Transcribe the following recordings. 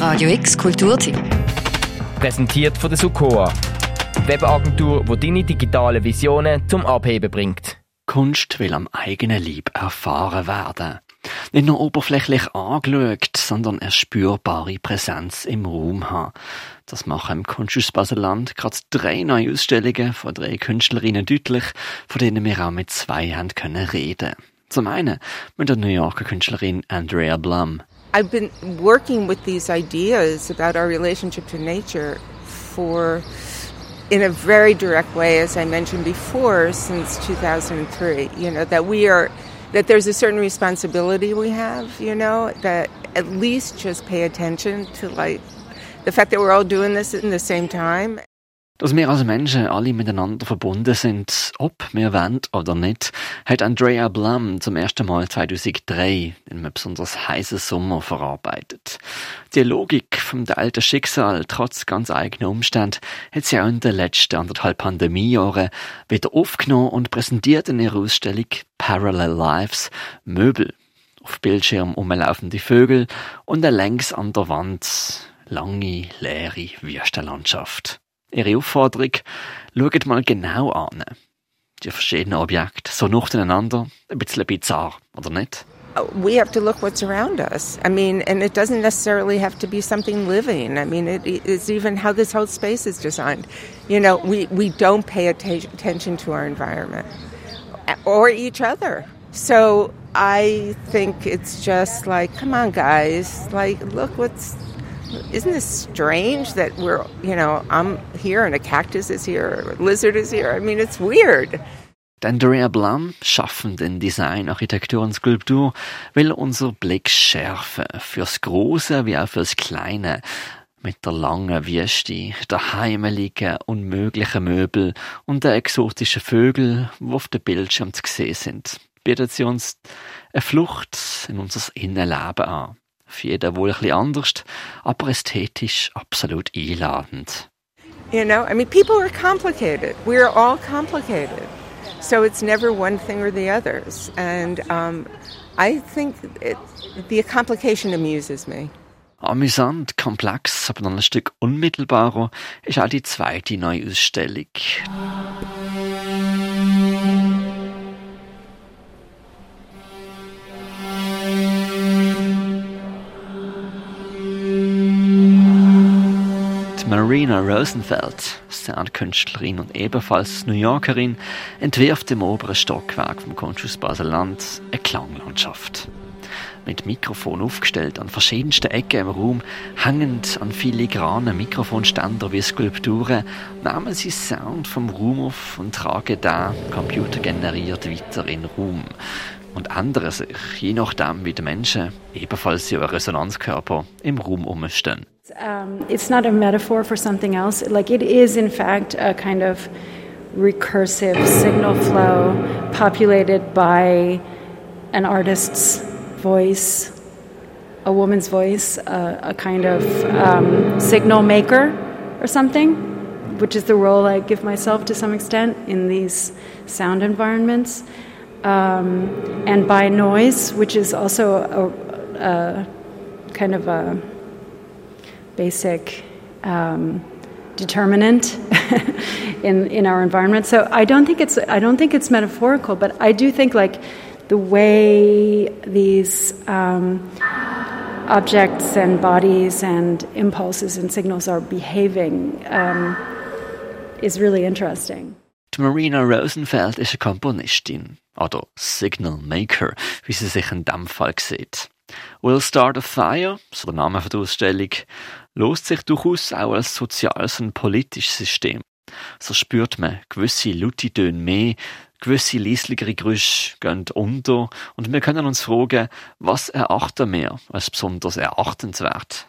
Radio X Kulturtipp. Präsentiert von der Sukoa. Webagentur, die deine digitalen Visionen zum Abheben bringt. Kunst will am eigenen Lieb erfahren werden. Nicht nur oberflächlich angeschaut, sondern eine spürbare Präsenz im Raum haben. Das machen im Kunsthaus Baseland gerade drei neue Ausstellungen von drei Künstlerinnen deutlich, von denen wir auch mit zwei haben können reden. Zum einen mit der New Yorker Künstlerin Andrea Blum. I've been working with these ideas about our relationship to nature for in a very direct way, as I mentioned before, since 2003. You know, that we are, that there's a certain responsibility we have, you know, that at least just pay attention to like the fact that we're all doing this in the same time. Dass wir als Menschen alle miteinander verbunden sind, ob wir wollen oder nicht, hat Andrea Blum zum ersten Mal 2003 in einem besonders heißen Sommer verarbeitet. Die Logik vom alten Schicksal, trotz ganz eigener Umständen, hat sie auch in den letzten anderthalb Pandemiejahren wieder aufgenommen und präsentiert in ihrer Ausstellung Parallel Lives Möbel. Auf Bildschirm umlaufende Vögel und eine längs an der Wand lange, leere Wüstenlandschaft. Ihre Aufforderung, schaut mal genau an. Die verschiedenen Objekte, so ein bisschen bizarr, oder nicht? Uh, we have to look what's around us. I mean, and it doesn't necessarily have to be something living. I mean, it, it's even how this whole space is designed. You know, we, we don't pay attention to our environment uh, or each other. So I think it's just like, come on, guys, like, look what's isn't this strange that we're, you know, I'm here and a cactus is here, a lizard is here? I mean, it's weird. Andrea Blum, schaffend in Design, Architektur und Skulptur, will unser Blick schärfen. Fürs Große wie auch fürs Kleine. Mit der langen Wüste, der heimeligen, unmöglichen Möbel und den exotischen Vögel, die auf dem Bildschirm zu sehen sind, bietet sie uns eine Flucht in unser Innenleben an. Für jeden wohl ein bisschen anders, aber ästhetisch absolut einladend. You know, I mean, people are complicated. We're all complicated. So it's never one thing or the others. And um, I think it, the complication amuses me. Amüsant, komplex, aber noch ein Stück unmittelbarer ist auch die zweite Neuausstellung. Marina Rosenfeld, Soundkünstlerin und ebenfalls New Yorkerin, entwirft im oberen Stockwerk vom Kunsthaus Baseland eine Klanglandschaft. Mit Mikrofon aufgestellt an verschiedensten Ecken im Raum, hängend an filigranen Mikrofonständer wie Skulpturen, nehmen sie Sound vom Raum auf und tragen den computergeneriert weiter in Raum und ändern sich, je nachdem, wie die Menschen, ebenfalls ihre Resonanzkörper, im Raum umstehen. Um, it's not a metaphor for something else. Like it is, in fact, a kind of recursive signal flow populated by an artist's voice, a woman's voice, uh, a kind of um, signal maker or something, which is the role I give myself to some extent in these sound environments. Um, and by noise, which is also a, a kind of a basic um, determinant in in our environment. So I don't think it's I don't think it's metaphorical, but I do think like the way these um, objects and bodies and impulses and signals are behaving um, is really interesting. Marina Rosenfeld ist eine Komponistin, oder Signal Maker, wie sie sich in dem Fall sieht. Will Start a Fire, so der Name der Ausstellung, lost sich durchaus auch als soziales und politisches System. So spürt man gewisse laute Töne mehr, gewisse leisligere Geräusche gehen unter und wir können uns fragen, was erachten wir als besonders erachtenswert?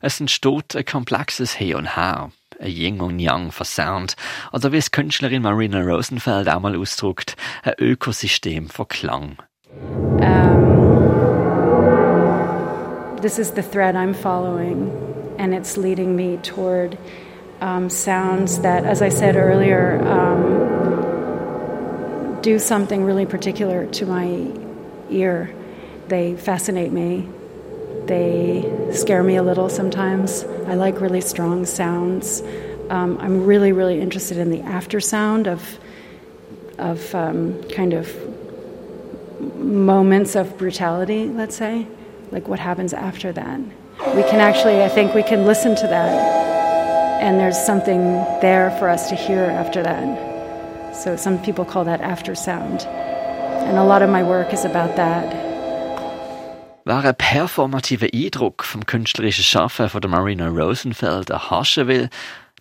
Es entsteht ein komplexes Hin und Her, und Yang Sound, oder wie es Künstlerin Marina Rosenfeld ausdrückt, ein Ökosystem Klang. Um, this is the thread I'm following, and it's leading me toward um, sounds that, as I said earlier, um, do something really particular to my ear. They fascinate me. They scare me a little sometimes. I like really strong sounds. Um, I'm really, really interested in the after sound of, of um, kind of moments of brutality, let's say, like what happens after that. We can actually, I think, we can listen to that, and there's something there for us to hear after that. So some people call that after sound, and a lot of my work is about that. Wer einen performativen Eindruck vom künstlerischen Schaffen von der Marina Rosenfeld erhaschen will,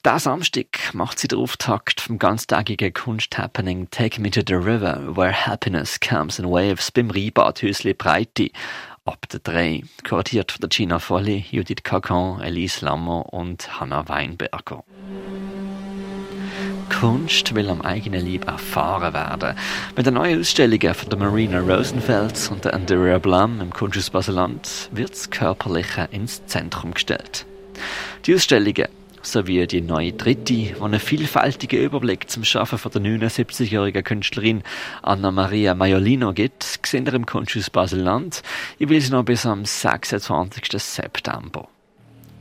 der Samstag macht sie den Auftakt vom ganztägigen Kunsthappening Take Me to the River, where happiness comes in waves beim Rheinbadhäusli Breite ab der drei, kuratiert von der Gina Folli, Judith Kakan, Elise Lammer und Hanna Weinberger. Kunst will am eigenen Leib erfahren werden. Mit der neuen Ausstellung von der Marina Rosenfeld und der Andrea Blum im Kunsthaus Baseland wird das Körperliche ins Zentrum gestellt. Die Ausstellungen sowie die neue dritte, die einen vielfältigen Überblick zum Schaffen von der 79-jährigen Künstlerin Anna-Maria Maiolino gibt, sehen wir im Kunsthaus Baseland. Ich will sie noch bis am 26. September.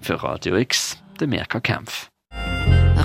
Für Radio X, der Mirka Kempf.